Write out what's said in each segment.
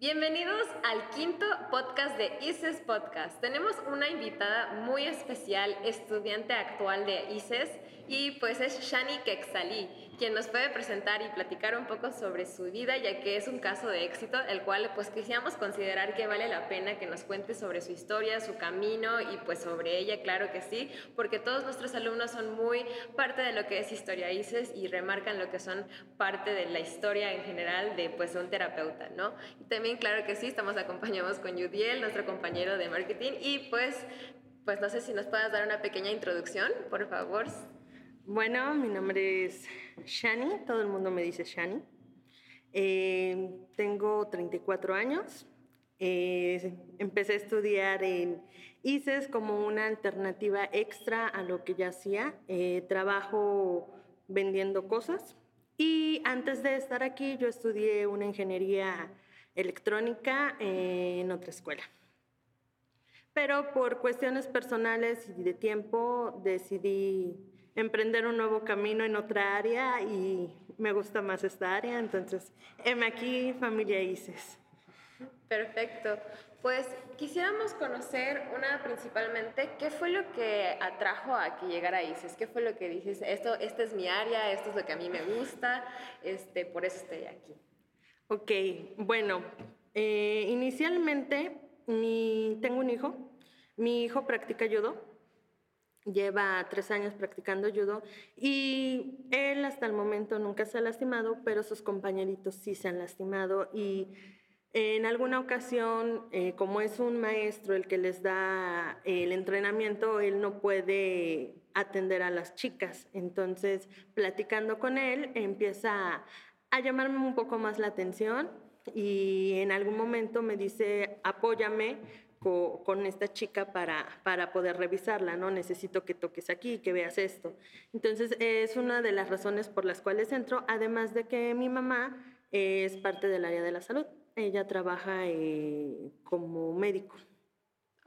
Bienvenidos al quinto podcast de ICES Podcast. Tenemos una invitada muy especial, estudiante actual de ICES, y pues es Shani Kexali, quien nos puede presentar y platicar un poco sobre su vida, ya que es un caso de éxito, el cual pues quisiéramos considerar que vale la pena que nos cuente sobre su historia, su camino y pues sobre ella, claro que sí, porque todos nuestros alumnos son muy parte de lo que es historia ICES y remarcan lo que son parte de la historia en general de pues un terapeuta, ¿no? También, claro que sí, estamos acompañados con Yudiel, nuestro compañero de marketing, y pues, pues no sé si nos puedas dar una pequeña introducción, por favor. Bueno, mi nombre es Shani, todo el mundo me dice Shani. Eh, tengo 34 años. Eh, empecé a estudiar en ICES como una alternativa extra a lo que ya hacía. Eh, trabajo vendiendo cosas. Y antes de estar aquí, yo estudié una ingeniería electrónica en otra escuela. Pero por cuestiones personales y de tiempo decidí emprender un nuevo camino en otra área y me gusta más esta área, entonces, heme aquí, familia ICES. Perfecto. Pues quisiéramos conocer una principalmente, ¿qué fue lo que atrajo a que llegara a ICES? ¿Qué fue lo que dices? Esto, esta es mi área, esto es lo que a mí me gusta, este, por eso estoy aquí. Ok, bueno, eh, inicialmente mi, tengo un hijo, mi hijo practica judo, lleva tres años practicando judo y él hasta el momento nunca se ha lastimado, pero sus compañeritos sí se han lastimado y en alguna ocasión, eh, como es un maestro el que les da el entrenamiento, él no puede atender a las chicas. Entonces, platicando con él, empieza a llamarme un poco más la atención y en algún momento me dice, apóyame con, esta chica para, para poder revisarla, ¿no? Necesito que toques aquí, que veas esto. Entonces, es una de las razones por las cuales entro, además de que mi mamá es parte del área de la salud. Ella trabaja eh, como médico.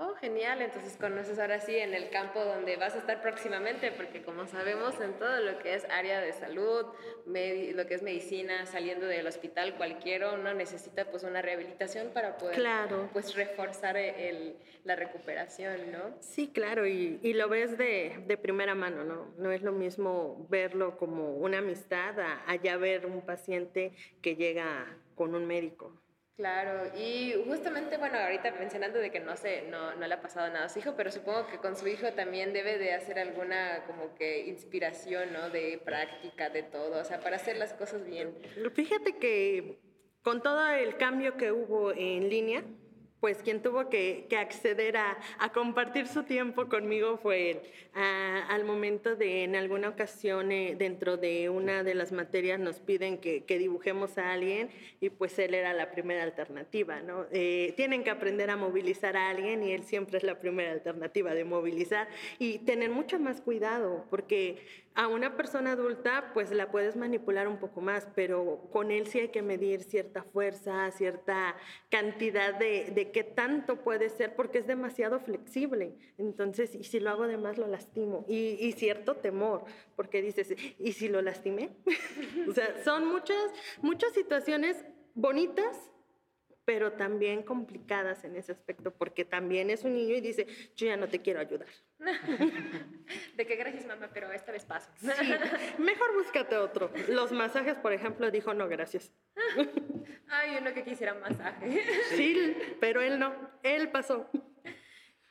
Oh, genial. Entonces conoces ahora sí en el campo donde vas a estar próximamente, porque como sabemos en todo lo que es área de salud, lo que es medicina, saliendo del hospital, cualquiera uno necesita pues una rehabilitación para poder claro. pues reforzar el, la recuperación, ¿no? Sí, claro, y, y lo ves de, de, primera mano, ¿no? No es lo mismo verlo como una amistad a allá ver un paciente que llega con un médico. Claro, y justamente, bueno, ahorita mencionando de que no sé, no, no le ha pasado nada a su hijo, pero supongo que con su hijo también debe de hacer alguna como que inspiración, ¿no? De práctica, de todo, o sea, para hacer las cosas bien. Fíjate que con todo el cambio que hubo en línea, pues quien tuvo que, acceder a, compartir su tiempo conmigo fue él. al momento de, en alguna ocasión, eh, dentro de una de las materias nos piden que, dibujemos a alguien y pues él era la primera alternativa, ¿no? Eh, tienen que aprender a movilizar a alguien y él siempre es la primera alternativa de movilizar y tener mucho más cuidado porque a una persona adulta, pues la puedes manipular un poco más, pero con él sí hay que medir cierta fuerza, cierta cantidad de, de qué tanto puede ser, porque es demasiado flexible. Entonces, y si lo hago de más, lo lastimo. Y, y cierto temor, porque dices, ¿y si lo lastimé? o sea, son muchas, muchas situaciones bonitas pero también complicadas en ese aspecto, porque también es un niño y dice, yo ya no te quiero ayudar. De qué gracias, mamá, pero esta vez paso. Sí, mejor búscate otro. Los masajes, por ejemplo, dijo, no, gracias. Ay, uno que quisiera masaje. Sí, pero él no, él pasó.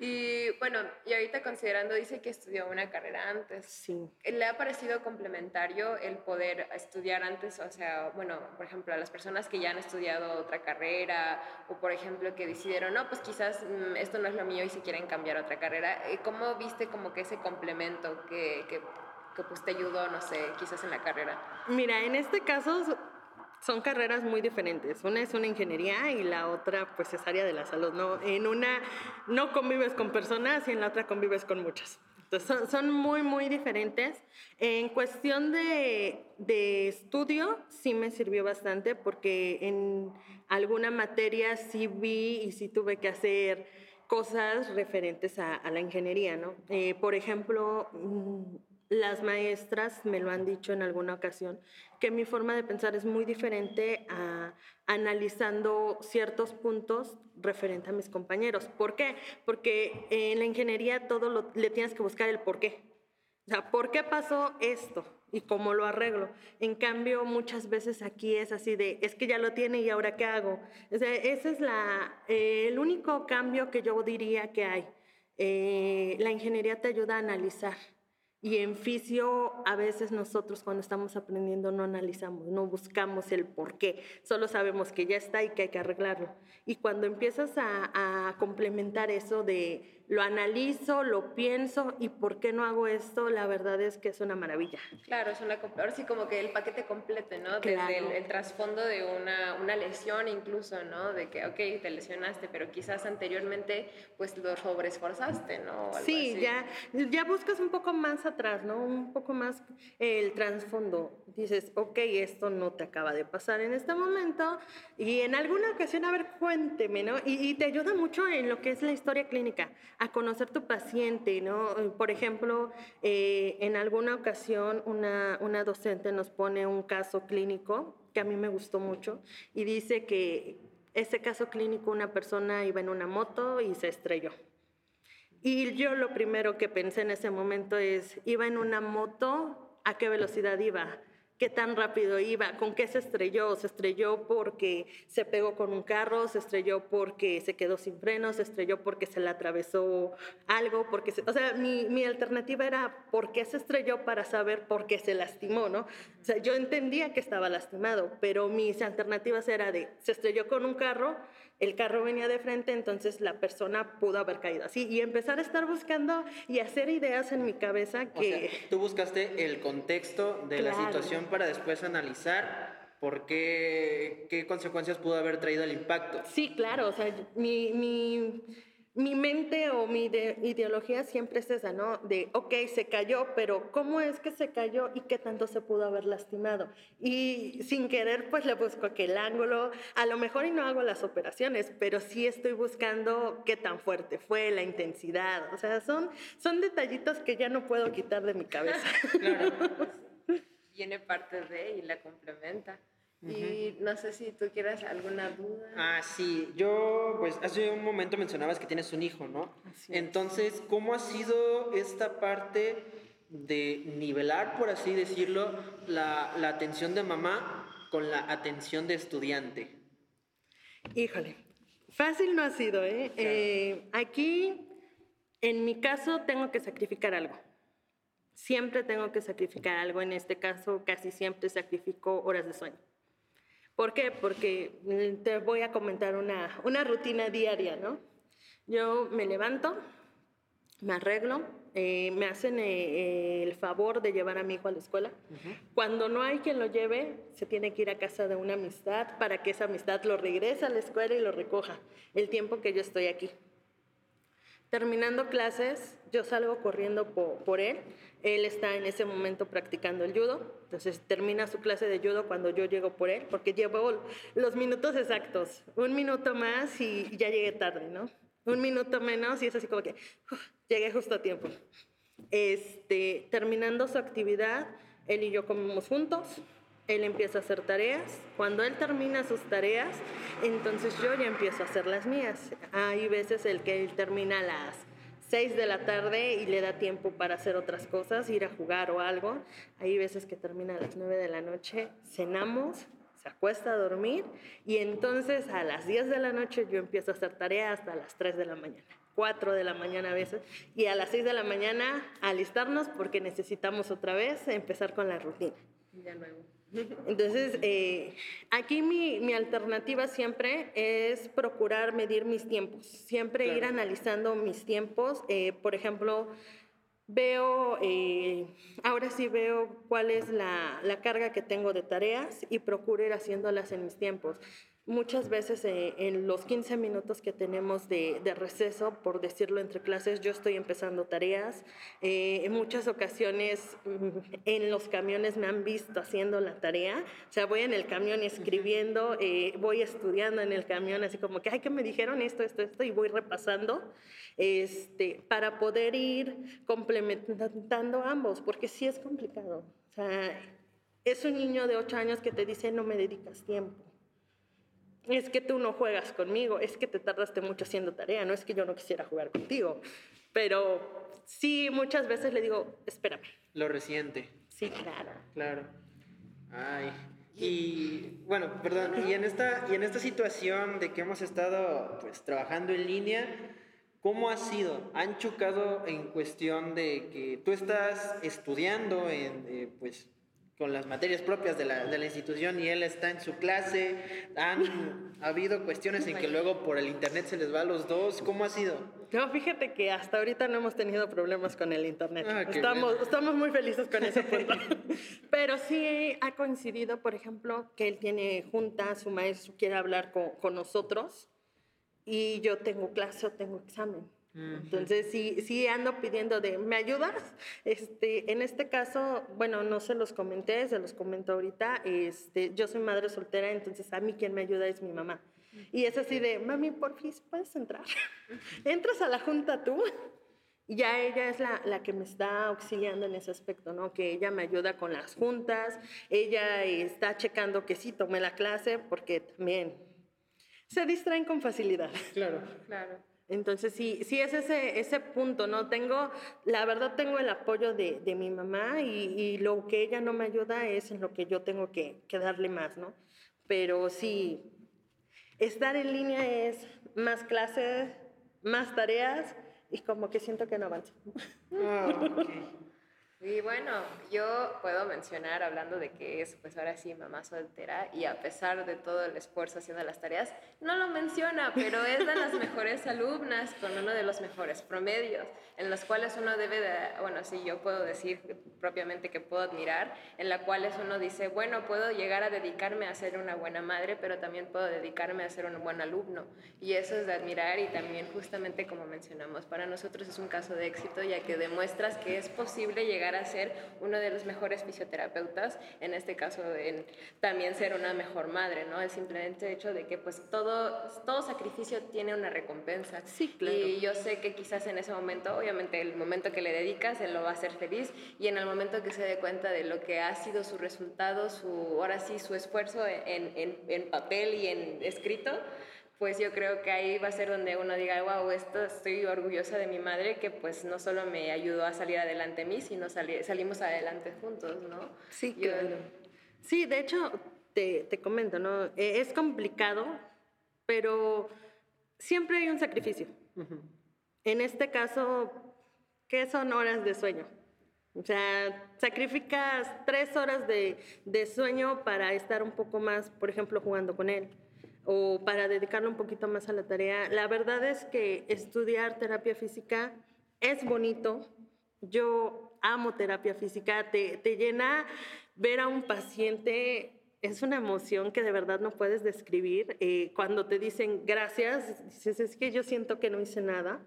Y bueno, y ahorita considerando, dice que estudió una carrera antes. Sí. ¿Le ha parecido complementario el poder estudiar antes? O sea, bueno, por ejemplo, a las personas que ya han estudiado otra carrera o, por ejemplo, que decidieron, no, pues quizás mm, esto no es lo mío y si quieren cambiar otra carrera. Eh, ¿Cómo viste como que ese complemento que, que, que pues te ayudó, no sé, quizás en la carrera? Mira, en este caso son carreras muy diferentes. Una es una ingeniería y la otra pues es área de la salud. ¿no? En una no convives con personas y en la otra convives con muchas. Entonces son, muy, muy diferentes. En cuestión de, de, estudio sí me sirvió bastante porque en alguna materia sí vi y sí tuve que hacer cosas referentes a, la ingeniería. ¿no? Eh, por ejemplo, mm, las maestras me lo han dicho en alguna ocasión, que mi forma de pensar es muy diferente a analizando ciertos puntos referente a mis compañeros. ¿Por qué? Porque en la ingeniería todo lo, le tienes que buscar el por qué. O sea, ¿por qué pasó esto? ¿Y cómo lo arreglo? En cambio, muchas veces aquí es así de, es que ya lo tiene y ahora qué hago. O sea, ese es la, eh, el único cambio que yo diría que hay. Eh, la ingeniería te ayuda a analizar y en fisio a veces nosotros cuando estamos aprendiendo no analizamos, no buscamos el por qué, solo sabemos que ya está y que hay que arreglarlo. Y cuando empiezas a, a complementar eso de lo analizo, lo pienso y por qué no hago esto, la verdad es que es una maravilla. Claro, es una, ahora sí como que el paquete completo, ¿no? Desde el, trasfondo de una, una, lesión incluso, ¿no? De que, ok, te lesionaste, pero quizás anteriormente pues lo sobreesforzaste, ¿no? sí, Ya, ya buscas un poco más atrás, ¿no? Un poco más el trasfondo. Dices, ok, esto no te acaba de pasar en este momento y en alguna ocasión, a ver, cuénteme, ¿no? Y, y te ayuda mucho en lo que es la historia clínica a conocer tu paciente, ¿no? Por ejemplo, eh, en alguna ocasión una, una docente nos pone un caso clínico que a mí me gustó mucho y dice que ese caso clínico una persona iba en una moto y se estrelló. Y yo lo primero que pensé en ese momento es, iba en una moto, ¿a qué velocidad iba? Qué tan rápido iba, con qué se estrelló. Se estrelló porque se pegó con un carro, se estrelló porque se quedó sin frenos, se estrelló porque se le atravesó algo, porque o sea, mi, mi, alternativa era por qué se estrelló para saber por qué se lastimó, ¿no? O sea, yo entendía que estaba lastimado, pero mis alternativas era de se estrelló con un carro, el carro venía de frente, entonces la persona pudo haber caído así y empezar a estar buscando y hacer ideas en mi cabeza que... tú buscaste el contexto de la situación para después analizar por qué, qué consecuencias pudo haber traído el impacto. Sí, claro, o sea, mi, mi mi mente o mi ideología siempre es esa, ¿no? De, ok, se cayó, pero ¿cómo es que se cayó y qué tanto se pudo haber lastimado? Y sin querer, pues le busco aquel ángulo. A lo mejor y no hago las operaciones, pero sí estoy buscando qué tan fuerte fue, la intensidad. O sea, son, son detallitos que ya no puedo quitar de mi cabeza. claro. Viene parte de y la complementa. Y no sé si tú quieras alguna duda. Ah, sí. Yo, pues hace un momento mencionabas que tienes un hijo, ¿no? Entonces, ¿cómo ha sido esta parte de nivelar, por así decirlo, la, la atención de mamá con la atención de estudiante? Híjole, fácil no ha sido, ¿eh? eh aquí, en mi caso, tengo que sacrificar algo. Siempre tengo que sacrificar algo. En este caso, casi siempre sacrifico horas de sueño. ¿Por qué? Porque mm, te voy a comentar una, una rutina diaria, ¿no? Yo me levanto, me arreglo, eh, me hacen eh, eh, el favor de llevar a mi hijo a la escuela. Cuando no hay quien lo lleve, se tiene que ir a casa de una amistad para que esa amistad lo regrese a la escuela y lo recoja el tiempo que yo estoy aquí. Terminando clases, yo salgo corriendo por él él está en ese momento practicando el judo, entonces termina su clase de judo cuando yo llego por él, porque llevo los minutos exactos, un minuto más y ya llegué tarde, ¿no? Un minuto menos y es así como que llegué justo a tiempo. Este, terminando su actividad, él y yo comemos juntos, él empieza a hacer tareas, cuando él termina sus tareas, entonces yo ya empiezo a hacer las mías. Hay veces el que él termina las 6 de la tarde y le da tiempo para hacer otras cosas, ir a jugar o algo. Hay veces que termina a las 9 de la noche, cenamos, se acuesta a dormir y entonces a las 10 de la noche yo empiezo a hacer tarea hasta las 3 de la mañana. 4 de la mañana a veces, y a las 6 de la mañana alistarnos porque necesitamos otra vez empezar con la rutina. Ya nuevo. Entonces, eh, aquí mi, mi, alternativa siempre es procurar medir mis tiempos, siempre ir analizando mis tiempos. Eh, por ejemplo, veo, eh, ahora sí veo cuál es la, la, carga que tengo de tareas y procuro ir haciéndolas en mis tiempos. Muchas veces eh, en los 15 minutos que tenemos de, receso, por decirlo entre clases, yo estoy empezando tareas. Eh, en muchas ocasiones mm, en los camiones me han visto haciendo la tarea. O sea, voy en el camión escribiendo, eh, voy estudiando en el camión, así como que, ay, que me dijeron esto, esto, esto, y voy repasando este, para poder ir complementando ambos, porque sí es complicado. O sea, es un niño de 8 años que te dice, no me dedicas tiempo es que tú no juegas conmigo, es que te tardaste mucho haciendo tarea, no es que yo no quisiera jugar contigo, pero sí muchas veces le digo, espérame. Lo reciente. Sí, claro. Claro. Ay. Y bueno, perdón, y en esta, y en esta situación de que hemos estado pues trabajando en línea, ¿cómo ha sido? ¿Han chocado en cuestión de que tú estás estudiando en, eh, pues, con las materias propias de la, de la, institución y él está en su clase. Han habido cuestiones en que luego por el internet se les va a los dos. ¿Cómo ha sido? No, fíjate que hasta ahorita no hemos tenido problemas con el internet. Ah, estamos, estamos muy felices con ese punto. Pero sí ha coincidido, por ejemplo, que él tiene junta, su maestro quiere hablar con, con nosotros y yo tengo clase o tengo examen. Entonces, sí, sí ando pidiendo de, ¿me ayudas? Este, en este caso, bueno, no se los comenté, se los comento ahorita, este, yo soy madre soltera, entonces a mí quien me ayuda es mi mamá. Y es así de, mami, por fin, ¿puedes entrar? Entras a la junta tú. Y ya ella es la, la, que me está auxiliando en ese aspecto, ¿no? Que ella me ayuda con las juntas, ella está checando que sí tomé la clase, porque también se distraen con facilidad. Claro. Claro. Entonces, sí, sí es ese, ese punto, ¿no? Tengo, la verdad tengo el apoyo de, de mi mamá y, y, lo que ella no me ayuda es en lo que yo tengo que, que, darle más, ¿no? Pero sí, estar en línea es más clases, más tareas y como que siento que no avanzo. Oh, y bueno, yo puedo mencionar, hablando de que es pues ahora sí mamá soltera y a pesar de todo el esfuerzo haciendo las tareas, no lo menciona, pero es de las mejores alumnas con uno de los mejores promedios, en los cuales uno debe de, bueno, sí, yo puedo decir propiamente que puedo admirar, en la cuales uno dice, bueno, puedo llegar a dedicarme a ser una buena madre, pero también puedo dedicarme a ser un buen alumno. Y eso es de admirar y también justamente como mencionamos, para nosotros es un caso de éxito ya que demuestras que es posible llegar a ser uno de los mejores fisioterapeutas, en este caso en también ser una mejor madre, ¿no? El simplemente hecho de que pues todo, todo sacrificio tiene una recompensa. Sí, claro. Y yo sé que quizás en ese momento, obviamente el momento que le dedicas, él lo va a hacer feliz y en el momento que se dé cuenta de lo que ha sido su resultado, su, ahora sí, su esfuerzo en, en, en papel y en escrito, pues yo creo que ahí va a ser donde uno diga, wow, esto estoy orgullosa de mi madre que pues no solo me ayudó a salir adelante a mí, sino salimos adelante juntos, ¿no? Sí, claro. Sí, de hecho, te, te comento, ¿no? E, es complicado, pero siempre hay un sacrificio. En este caso, ¿qué son horas de sueño? O sea, sacrificas tres horas de, de sueño para estar un poco más, por ejemplo, jugando con él o para dedicarlo un poquito más a la tarea. La verdad es que estudiar terapia física es bonito. Yo amo terapia física, te, te llena ver a un paciente es una emoción que de verdad no puedes describir. Eh, cuando te dicen gracias, dices, es que yo siento que no hice nada.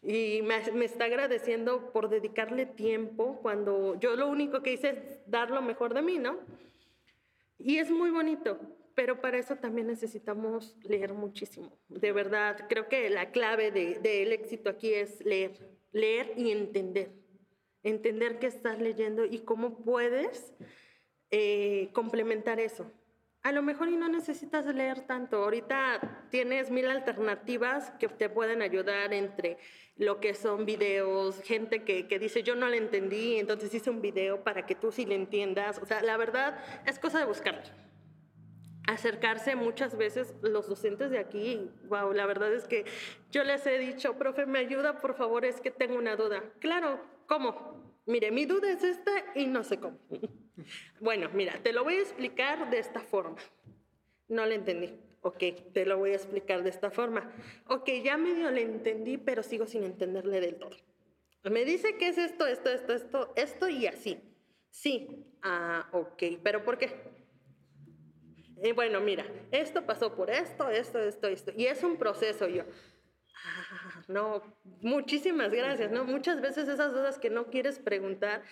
Y me, me, está agradeciendo por dedicarle tiempo cuando yo lo único que hice es dar lo mejor de mí, ¿no? Y es muy bonito pero para eso también necesitamos leer muchísimo. De verdad, creo que la clave del de, éxito aquí es leer, leer y entender. Entender qué estás leyendo y cómo puedes eh, complementar eso. A lo mejor y no necesitas leer tanto. Ahorita tienes mil alternativas que te pueden ayudar entre lo que son videos, gente que, que dice yo no le entendí, entonces hice un video para que tú sí le entiendas. O sea, la verdad es cosa de buscarlo acercarse muchas veces los docentes de aquí. Wow, la verdad es que yo les he dicho, profe, me ayuda, por favor, es que tengo una duda. Claro, ¿cómo? Mire, mi duda es esta y no sé cómo. bueno, mira, te lo voy a explicar de esta forma. No le entendí. Ok, te lo voy a explicar de esta forma. Ok, ya medio le entendí, pero sigo sin entenderle del todo. Me dice que es esto, esto, esto, esto, esto y así. Sí. Ah, ok, pero ¿por qué? Eh, bueno, mira, esto pasó por esto, esto, esto, esto. Y es un proceso. Yo, ah, no, muchísimas gracias, ¿no? Muchas veces esas dudas que no quieres preguntar,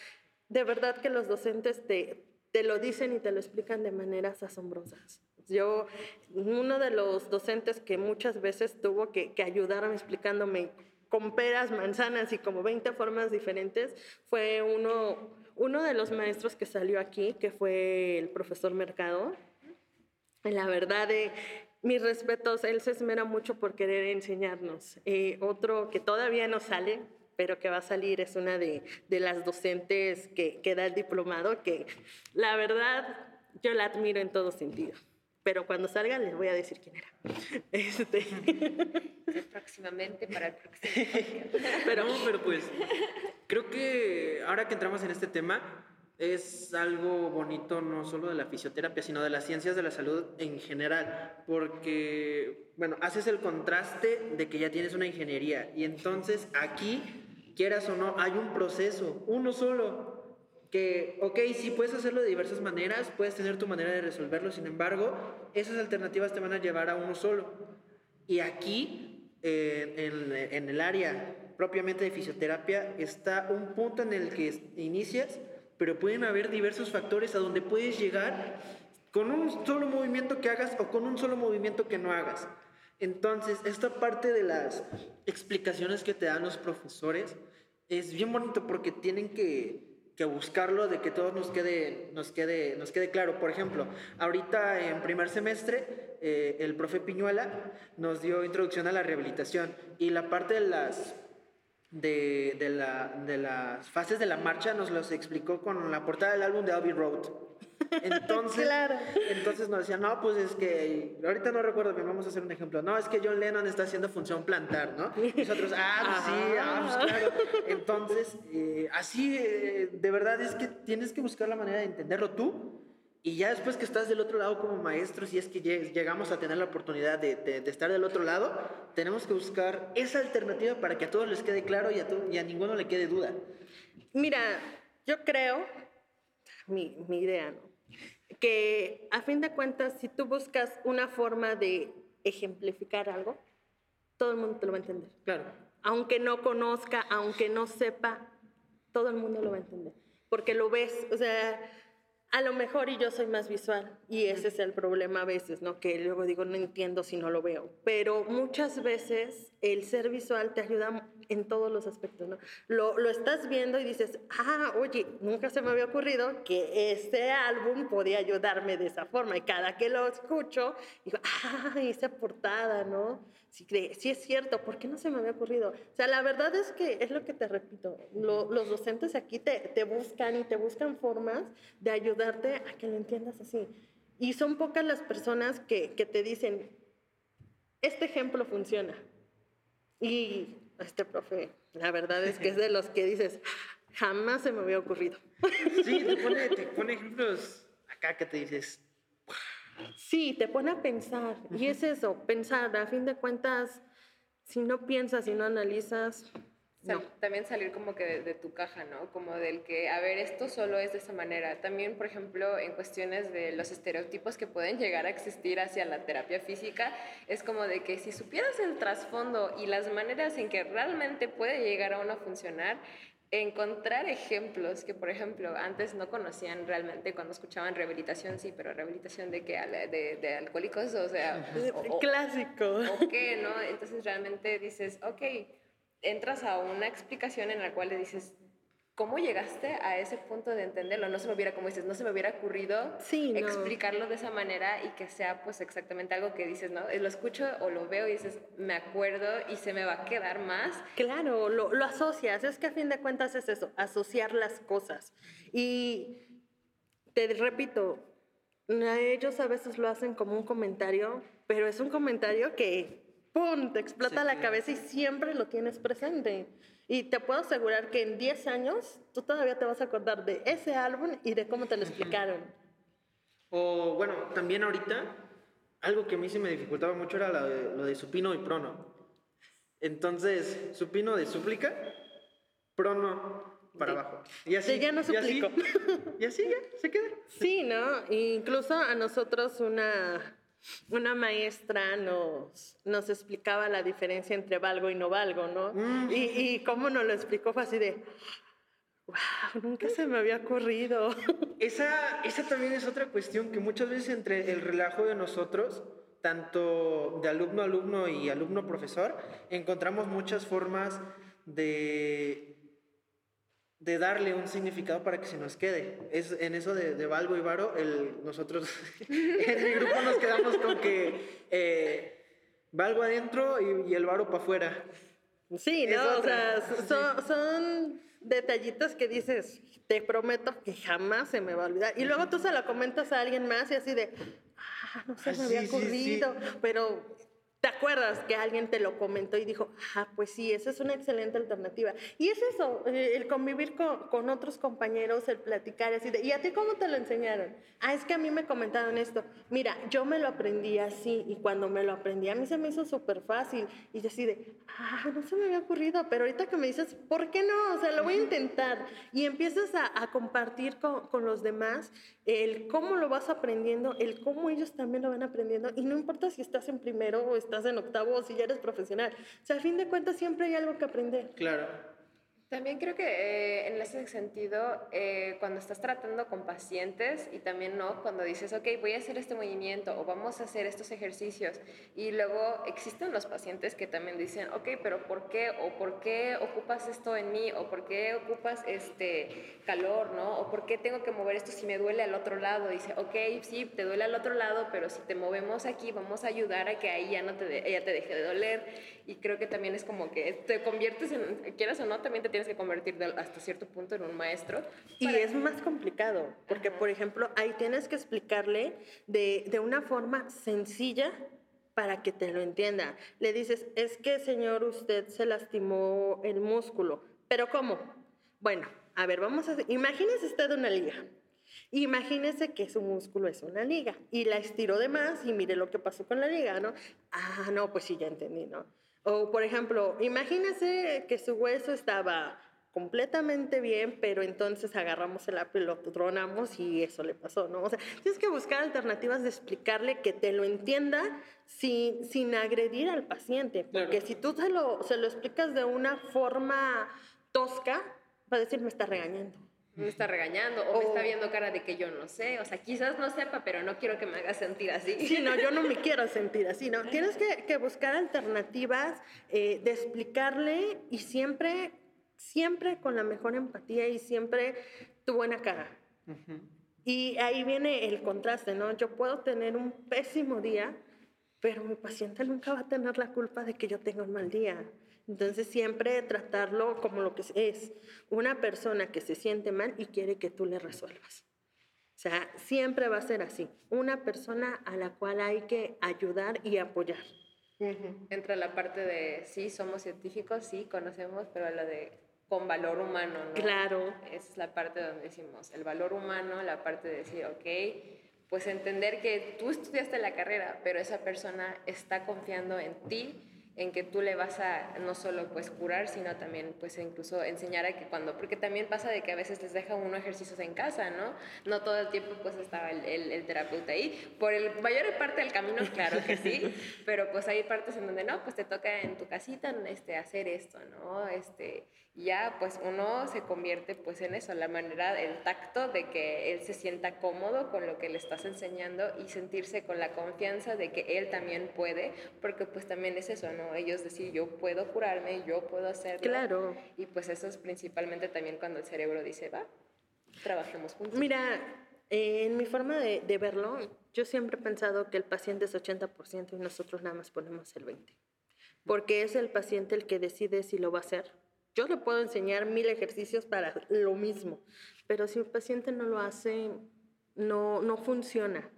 de verdad que los docentes te, te lo dicen y te lo explican de maneras asombrosas. Yo, uno de los docentes que muchas veces tuvo que, que ayudarme explicándome con peras, manzanas y como 20 formas diferentes, fue uno, uno de los maestros que salió aquí, que fue el profesor Mercado. La verdad, de mis respetos, él se esmera mucho por querer enseñarnos. Eh, otro que todavía no sale, pero que va a salir es una de, de las docentes que, que da el diplomado, que la verdad yo la admiro en todo sentido pero cuando salga les voy a decir quién era. Este. Próximamente para el próximo. pero, pero pues, creo que ahora que entramos en este tema, es algo bonito no solo de la fisioterapia, sino de las ciencias de la salud en general, porque, bueno, haces el contraste de que ya tienes una ingeniería y entonces aquí, quieras o no, hay un proceso, uno solo, que, ok, sí puedes hacerlo de diversas maneras, puedes tener tu manera de resolverlo, sin embargo, esas alternativas te van a llevar a uno solo. Y aquí, eh, en, el área propiamente de fisioterapia, está un punto en el que inicias, pero pueden haber diversos factores a donde puedes llegar con un solo movimiento que hagas o con un solo movimiento que no hagas. Entonces, esta parte de las explicaciones que te dan los profesores es bien bonito porque tienen que que buscarlo de que todo nos quede, nos quede, nos quede claro. Por ejemplo, ahorita en primer semestre, eh, el profe Piñuela nos dio introducción a la rehabilitación y la parte de las, de, de, la, de las fases de la marcha nos los explicó con la portada del álbum de Abbey Road. Entonces, entonces nos decían, no, pues es que, ahorita no recuerdo bien, vamos a hacer un ejemplo. No, es que John Lennon está haciendo función plantar, ¿no? nosotros, ah, pues sí, ah, pues claro. Entonces, eh, así, eh, de verdad es que tienes que buscar la manera de entenderlo tú. Y ya después que estás del otro lado como maestro, si es que llegamos a tener la oportunidad de, de, estar del otro lado, tenemos que buscar esa alternativa para que a todos les quede claro y a, y a ninguno le quede duda. Mira, yo creo, mi, mi idea, ¿no? que a fin de cuentas, si tú buscas una forma de ejemplificar algo, todo el mundo te lo va a entender. Claro. Aunque no conozca, aunque no sepa, todo el mundo lo va a entender. Porque lo ves, o sea, a lo mejor y yo soy más visual y ese es el problema a veces, ¿no? Que luego digo, no entiendo si no lo veo. Pero muchas veces el ser visual te ayuda en todos los aspectos, ¿no? Lo, lo estás viendo y dices, ah, oye, nunca se me había ocurrido que este álbum podía ayudarme de esa forma. Y cada que lo escucho, digo, ah, esa portada, ¿no? Sí, sí es cierto, ¿por qué no se me había ocurrido? O sea, la verdad es que es lo que te repito, los docentes aquí te, buscan y te buscan formas de ayudar darte a que lo entiendas así. Y son pocas las personas que, que te dicen, este ejemplo funciona. Y este profe, la verdad es que es de los que dices, jamás se me había ocurrido. Sí, te pone, te pone ejemplos acá que te dices. Sí, te pone a pensar. Y es eso, pensar. A fin de cuentas, si no piensas y no analizas, también salir como que de, tu caja, ¿no? Como del que, a ver, esto solo es de esa manera. También, por ejemplo, en cuestiones de los estereotipos que pueden llegar a existir hacia la terapia física, es como de que si supieras el trasfondo y las maneras en que realmente puede llegar a uno a funcionar, encontrar ejemplos que, por ejemplo, antes no conocían realmente cuando escuchaban rehabilitación, sí, pero rehabilitación de qué, de, de, alcohólicos, o sea... Clásico. O qué, ¿no? Entonces realmente dices, ok, entras a una explicación en la cual le dices, ¿cómo llegaste a ese punto de entenderlo? No se me hubiera, como dices, no se me hubiera ocurrido explicarlo de esa manera y que sea pues exactamente algo que dices, ¿no? Lo escucho o lo veo y dices, me acuerdo y se me va a quedar más. Claro, lo, lo asocias, es que a fin de cuentas es eso, asociar las cosas. Y te repito, ellos a veces lo hacen como un comentario, pero es un comentario que ¡pum! Te explota la cabeza y siempre lo tienes presente. Y te puedo asegurar que en 10 años tú todavía te vas a acordar de ese álbum y de cómo te lo explicaron. O bueno, también ahorita, algo que a mí se me dificultaba mucho era lo de, supino y prono. Entonces, supino de súplica, prono para abajo. Y así, ya no suplico. Y así, ya, se queda. Sí, ¿no? Incluso a nosotros una, una maestra nos, nos explicaba la diferencia entre valgo y no valgo, ¿no? Mm. Y, y cómo nos lo explicó fue así de, wow, nunca se me había ocurrido. Esa, esa también es otra cuestión que muchas veces entre el relajo de nosotros, tanto de alumno a alumno y alumno profesor, encontramos muchas formas de, de darle un significado para que se nos quede. Es en eso de, de Valgo y Varo, el, nosotros en mi grupo nos quedamos con que eh, Valgo adentro y, el Varo para afuera. Sí, no, o sea, son, son detallitos que dices, te prometo que jamás se me va a olvidar. Y luego tú se lo comentas a alguien más y así de, ah, no se me había ocurrido, pero ¿Te acuerdas que alguien te lo comentó y dijo, ah, pues sí, esa es una excelente alternativa? Y es eso, eh, el convivir con, con otros compañeros, el platicar así de, ¿y a ti cómo te lo enseñaron? Ah, es que a mí me comentaron esto. Mira, yo me lo aprendí así y cuando me lo aprendí a mí se me hizo súper fácil. Y yo así de, ah, no se me había ocurrido, pero ahorita que me dices, ¿por qué no? O sea, lo voy a intentar. Y empiezas a, a compartir con, con los demás el cómo lo vas aprendiendo, el cómo ellos también lo van aprendiendo. Y no importa si estás en primero o estás en octavo o si ya eres profesional. O sea, a fin de cuentas siempre hay algo que aprender. Claro. También creo que eh, en ese sentido, eh, cuando estás tratando con pacientes y también no, cuando dices, ok, voy a hacer este movimiento o vamos a hacer estos ejercicios y luego existen los pacientes que también dicen, ok, pero ¿por qué? ¿O por qué ocupas esto en mí? ¿O por qué ocupas este calor? ¿No? ¿O por qué tengo que mover esto si me duele al otro lado? Dice, ok, sí, te duele al otro lado, pero si te movemos aquí, vamos a ayudar a que ahí ya, no te, ya te deje de doler. Y creo que también es como que te conviertes en, quieras o no, también te tienes que convertir hasta cierto punto en un maestro. Y es más complicado, porque por ejemplo, ahí tienes que explicarle de, de una forma sencilla para que te lo entienda. Le dices, es que señor, usted se lastimó el músculo. ¿Pero cómo? Bueno, a ver, vamos a... Imagínese usted una liga. Imagínese que su músculo es una liga y la estiró de más y mire lo que pasó con la liga, ¿no? Ah, no, pues sí, ya entendí, ¿no? O, por ejemplo, imagínese que su hueso estaba completamente bien, pero entonces agarramos el apio y lo tronamos y eso le pasó, ¿no? O sea, tienes que buscar alternativas de explicarle que te lo entienda sin, sin agredir al paciente, porque si tú se lo, se lo explicas de una forma tosca, va a decir, me está regañando me está regañando o, me está viendo cara de que yo no sé. O sea, quizás no sepa, pero no quiero que me haga sentir así. Sí, no, yo no me quiero sentir así, ¿no? Tienes que, que buscar alternativas eh, de explicarle y siempre, siempre con la mejor empatía y siempre tu buena cara. Y ahí viene el contraste, ¿no? Yo puedo tener un pésimo día, pero mi paciente nunca va a tener la culpa de que yo tenga un mal día. Entonces siempre tratarlo como lo que es, una persona que se siente mal y quiere que tú le resuelvas. O sea, siempre va a ser así, una persona a la cual hay que ayudar y apoyar. Entra la parte de, sí, somos científicos, sí, conocemos, pero la de con valor humano, ¿no? Claro. Esa es la parte donde decimos, el valor humano, la parte de decir, ok, pues entender que tú estudiaste la carrera, pero esa persona está confiando en ti en que tú le vas a no solo pues curar, sino también pues incluso enseñar a que cuando, porque también pasa de que a veces les deja uno ejercicios en casa, ¿no? No todo el tiempo pues estaba el, el, terapeuta ahí. Por el mayor parte del camino, claro que sí, pero pues hay partes en donde no, pues te toca en tu casita este, hacer esto, ¿no? Este, ya pues uno se convierte pues en eso, la manera, el tacto de que él se sienta cómodo con lo que le estás enseñando y sentirse con la confianza de que él también puede, porque pues también es eso, ¿no? Ellos decir, yo puedo curarme, yo puedo hacerlo. Claro. Y pues eso es principalmente también cuando el cerebro dice, va, trabajemos juntos. Mira, en mi forma de, de, verlo, yo siempre he pensado que el paciente es 80% y nosotros nada más ponemos el 20%. Porque es el paciente el que decide si lo va a hacer. Yo le puedo enseñar mil ejercicios para lo mismo, pero si el paciente no lo hace, no, no funciona.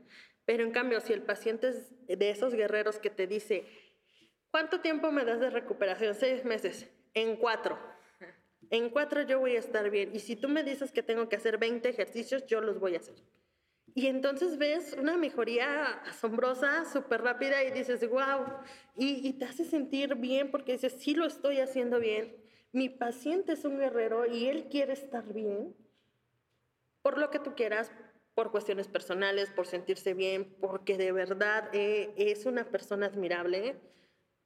Pero en cambio, si el paciente es de esos guerreros que te dice, ¿Cuánto tiempo me das de recuperación? Seis meses. En cuatro. En cuatro yo voy a estar bien. Y si tú me dices que tengo que hacer 20 ejercicios, yo los voy a hacer. Y entonces ves una mejoría asombrosa, súper rápida y dices, wow. Y, y, te hace sentir bien porque dices, sí lo estoy haciendo bien. Mi paciente es un guerrero y él quiere estar bien, por lo que tú quieras, por cuestiones personales, por sentirse bien, porque de verdad eh, es una persona admirable,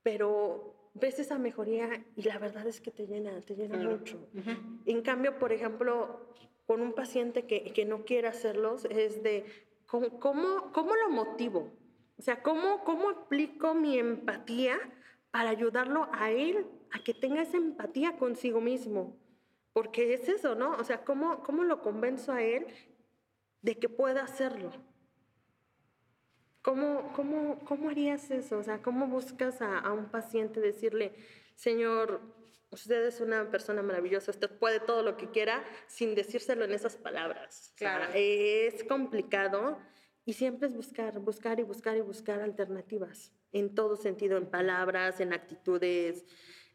pero ves esa mejoría y la verdad es que te llena, te llena mucho. En cambio, por ejemplo, con un paciente que, que no quiere hacerlos, es de cómo, cómo, cómo lo motivo. O sea, ¿cómo, ¿cómo aplico mi empatía para ayudarlo a él a que tenga esa empatía consigo mismo? Porque es eso, ¿no? O sea, ¿cómo, cómo lo convenzo a él de que pueda hacerlo? ¿Cómo, cómo, cómo harías eso? O sea, ¿cómo buscas a, a un paciente decirle, Señor, usted es una persona maravillosa, usted puede todo lo que quiera sin decírselo en esas palabras. Claro. es complicado y siempre es buscar, buscar y buscar y buscar alternativas en todo sentido, en palabras, en actitudes.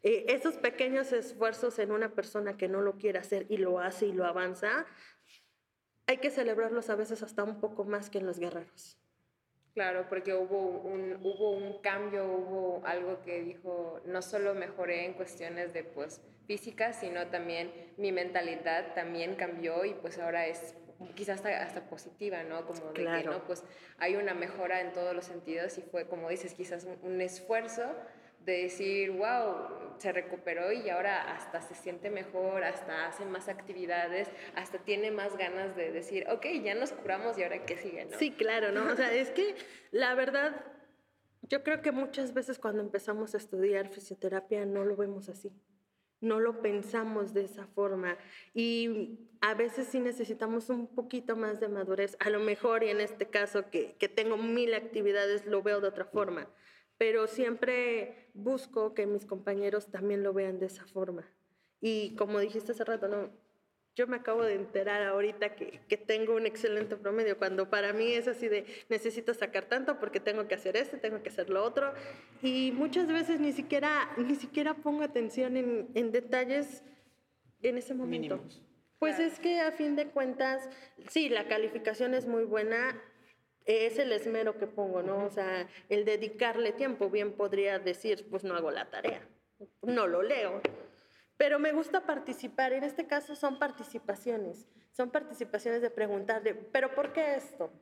Eh, esos pequeños esfuerzos en una persona que no lo quiere hacer y lo hace y lo avanza, hay que celebrarlos a veces hasta un poco más que en los guerreros. Claro, porque hubo un, hubo un cambio, hubo algo que dijo, no solo mejoré en cuestiones de pues físicas, sino también mi mentalidad también cambió y pues ahora es quizás hasta, hasta positiva, ¿no? Como de que, ¿no? Pues hay una mejora en todos los sentidos y fue, como dices, quizás un, esfuerzo de decir, wow, se recuperó y ahora hasta se siente mejor, hasta hace más actividades, hasta tiene más ganas de decir, ok, ya nos curamos y ahora qué sigue, ¿no? Sí, claro, ¿no? O sea, es que la verdad, yo creo que muchas veces cuando empezamos a estudiar fisioterapia no lo vemos así no lo pensamos de esa forma y a veces sí necesitamos un poquito más de madurez. A lo mejor, y en este caso que, que tengo mil actividades, lo veo de otra forma, pero siempre busco que mis compañeros también lo vean de esa forma. Y como dijiste hace rato, no, yo me acabo de enterar ahorita que, que, tengo un excelente promedio, cuando para mí es así de necesito sacar tanto porque tengo que hacer esto, tengo que hacer lo otro. Y muchas veces ni siquiera, ni siquiera pongo atención en, en detalles en ese momento. Pues es que a fin de cuentas, sí, la calificación es muy buena, es el esmero que pongo, ¿no? O sea, el dedicarle tiempo, bien podría decir, pues no hago la tarea, no lo leo pero me gusta participar. En este caso son participaciones. Son participaciones de preguntarle, ¿pero por qué esto?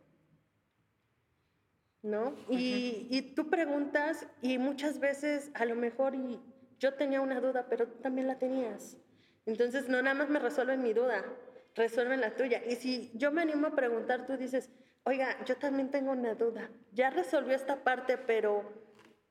¿No? Y, y, tú preguntas y muchas veces a lo mejor y yo tenía una duda, pero tú también la tenías. Entonces no nada más me resuelven mi duda, resuelven la tuya. Y si yo me animo a preguntar, tú dices, oiga, yo también tengo una duda. Ya resolvió esta parte, pero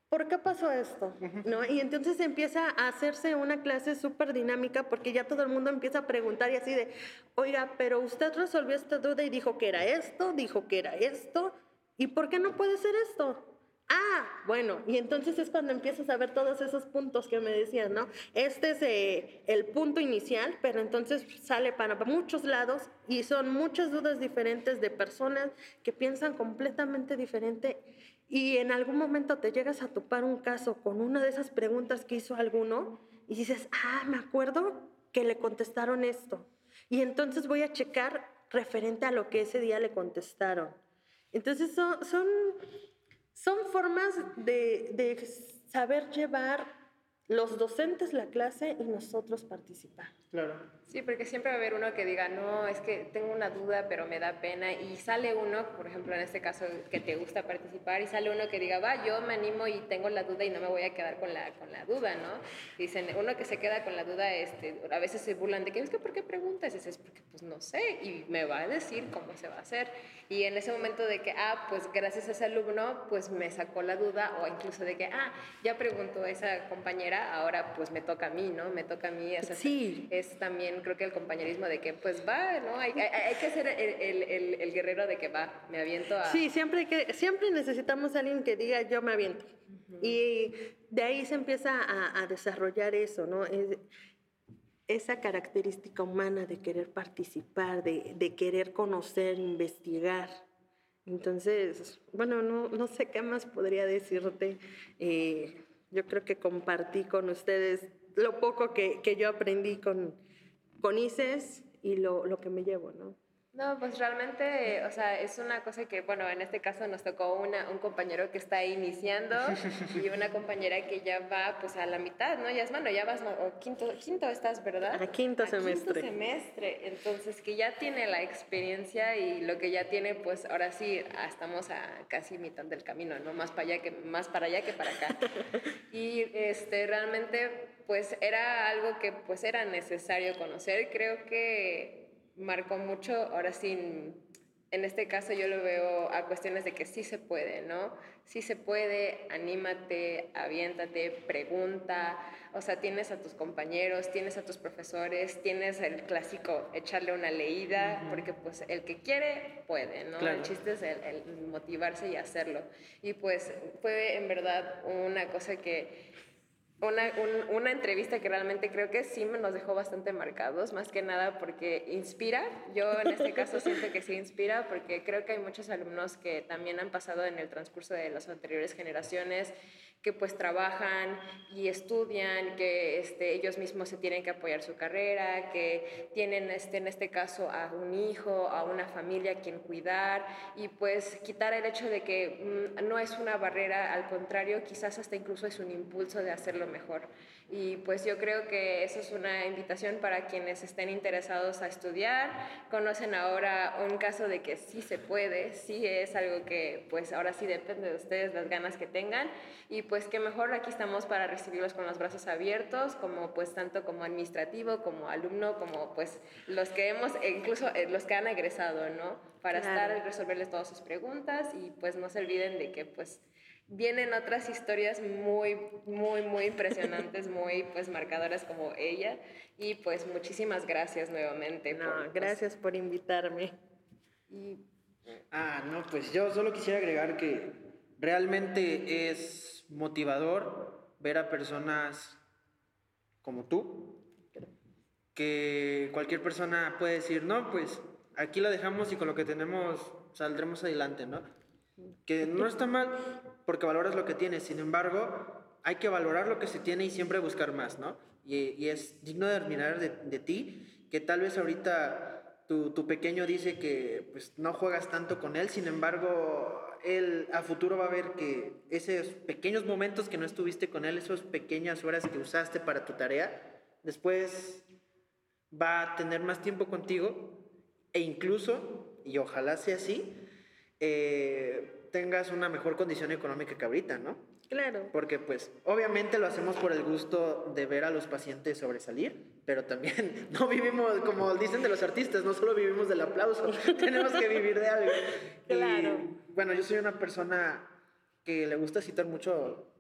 ¿por qué pasó esto? ¿No? Y entonces empieza a hacerse una clase súper dinámica porque ya todo el mundo empieza a preguntar y así de, oiga, pero usted resolvió esta duda y dijo que era esto, dijo que era esto, ¿y por qué no puede ser esto? Ah, bueno, y entonces es cuando empiezas a ver todos esos puntos que me decían, ¿no? Este es eh, el punto inicial, pero entonces sale para muchos lados y son muchas dudas diferentes de personas que piensan completamente diferente y en algún momento te llegas a topar un caso con una de esas preguntas que hizo alguno y dices, ah, me acuerdo que le contestaron esto. Y entonces voy a checar referente a lo que ese día le contestaron. Entonces son, son, son formas de, de saber llevar los docentes la clase y nosotros participar. Claro. Sí, porque siempre va a haber uno que diga, no, es que tengo una duda, pero me da pena. Y sale uno, por ejemplo, en este caso, que te gusta participar, y sale uno que diga, va, yo me animo y tengo la duda y no me voy a quedar con la, con la duda, ¿no? Dicen, uno que se queda con la duda, este, a veces se burlan de que, es que, ¿por qué preguntas? Y es porque, pues, no sé, y me va a decir cómo se va a hacer. Y en ese momento de que, ah, pues, gracias a ese alumno, pues, me sacó la duda, o incluso de que, ah, ya preguntó esa compañera, ahora, pues, me toca a mí, ¿no? Me toca a mí. O sí. Es también, creo que el compañerismo de que pues va, ¿no? Hay, hay, que ser el, el, el, guerrero de que va, me aviento a... Sí, siempre, que, siempre necesitamos a alguien que diga yo me aviento. Y de ahí se empieza a, a desarrollar eso, ¿no? Es, esa característica humana de querer participar, de, de querer conocer, investigar. Entonces, bueno, no, no, sé qué más podría decirte. Eh, yo creo que compartí con ustedes lo poco que, que yo aprendí con, con ICES y lo, lo que me llevo, ¿no? No, pues realmente, o sea, es una cosa que, bueno, en este caso nos tocó una, un compañero que está iniciando y una compañera que ya va pues a la mitad, ¿no? Ya es, bueno, ya vas, o quinto, quinto estás, ¿verdad? A quinto semestre. Quinto semestre, entonces que ya tiene la experiencia y lo que ya tiene, pues ahora sí, estamos a casi mitad del camino, ¿no? Más para allá que, más para allá que para acá. y este, realmente, pues era algo que pues era necesario conocer, creo que marcó mucho, ahora sí, en este caso yo lo veo a cuestiones de que sí se puede, ¿no? Sí se puede, anímate, aviéntate, pregunta, o sea, tienes a tus compañeros, tienes a tus profesores, tienes el clásico echarle una leída, porque pues el que quiere puede, ¿no? El chiste es el motivarse y hacerlo. Y pues fue en verdad una cosa que una, una, entrevista que realmente creo que sí nos dejó bastante marcados, más que nada porque inspira. Yo en este caso siento que sí inspira porque creo que hay muchos alumnos que también han pasado en el transcurso de las anteriores generaciones que pues trabajan y estudian, que este, ellos mismos se tienen que apoyar su carrera, que tienen este, en este caso a un hijo, a una familia a quien cuidar y pues quitar el hecho de que mm, no es una barrera, al contrario, quizás hasta incluso es un impulso de hacerlo mejor. Y pues yo creo que eso es una invitación para quienes estén interesados a estudiar, conocen ahora un caso de que sí se puede, sí es algo que pues ahora sí depende de ustedes las ganas que tengan. Y pues que mejor aquí estamos para recibirlos con los brazos abiertos, como pues tanto como administrativo, como alumno, como pues los que hemos, e incluso eh, los que han egresado, ¿no? Para estar y resolverles todas sus preguntas y pues no se olviden de que pues vienen otras historias muy, muy, muy impresionantes, muy pues marcadoras como ella. Y pues muchísimas gracias nuevamente. No, pues, gracias por invitarme. Ah, no, pues yo solo quisiera agregar que realmente es motivador ver a personas como tú, que cualquier persona puede decir, no, pues aquí lo dejamos y con lo que tenemos saldremos adelante, ¿no? Que no está mal porque valoras lo que tienes, sin embargo, hay que valorar lo que se tiene y siempre buscar más, ¿no? Y, es digno de admirar de, ti, que tal vez ahorita tu, tu, pequeño dice que pues, no juegas tanto con él, sin embargo, él a futuro va a ver que esos pequeños momentos que no estuviste con él, esas pequeñas horas que usaste para tu tarea, después va a tener más tiempo contigo e incluso, y ojalá sea así, eh, tengas una mejor condición económica que ahorita, ¿no? Claro. Porque pues obviamente lo hacemos por el gusto de ver a los pacientes sobresalir, pero también no vivimos, como dicen de los artistas, no solo vivimos del aplauso, tenemos que vivir de algo. Claro. bueno, yo soy una persona que le gusta citar mucho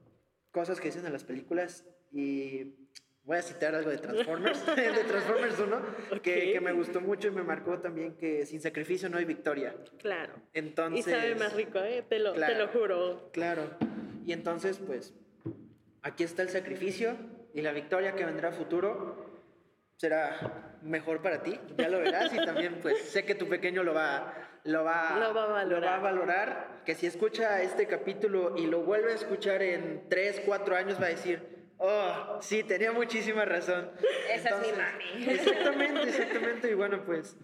cosas que dicen en las películas y voy a citar algo de Transformers, de Transformers 1, que, que, me gustó mucho y me marcó también que sin sacrificio no hay victoria. Claro. Entonces, y sabe más rico, ¿eh? te, lo, te lo juro. Claro. Y entonces, pues, aquí está el sacrificio y la victoria que vendrá a futuro será mejor para ti, ya lo verás y también pues sé que tu pequeño lo va, lo va, lo va, a, valorar. Lo va a valorar, que si escucha este capítulo y lo vuelve a escuchar en 3, 4 años va a decir, Oh, sí, tenía muchísima razón. Esa es mi mami. Exactamente, exactamente. Y bueno, pues,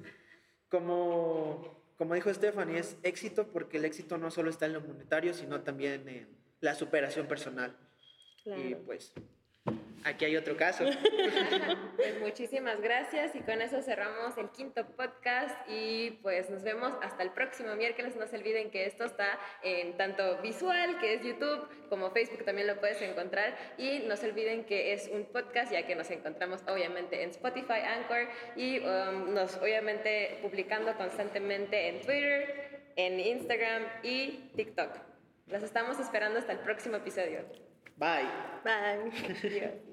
como, como dijo Stephanie, es éxito porque el éxito no solo está en lo monetario, sino también en la superación personal. Y pues, Aquí hay otro caso. Pues muchísimas gracias y con eso cerramos el quinto podcast y pues nos vemos hasta el próximo miércoles. No se olviden que esto está en tanto visual, que es YouTube, como Facebook también lo puedes encontrar y no se olviden que es un podcast ya que nos encontramos obviamente en Spotify, Anchor y um, nos obviamente publicando constantemente en Twitter, en Instagram y TikTok. Los estamos esperando hasta el próximo episodio. Bye. Bye.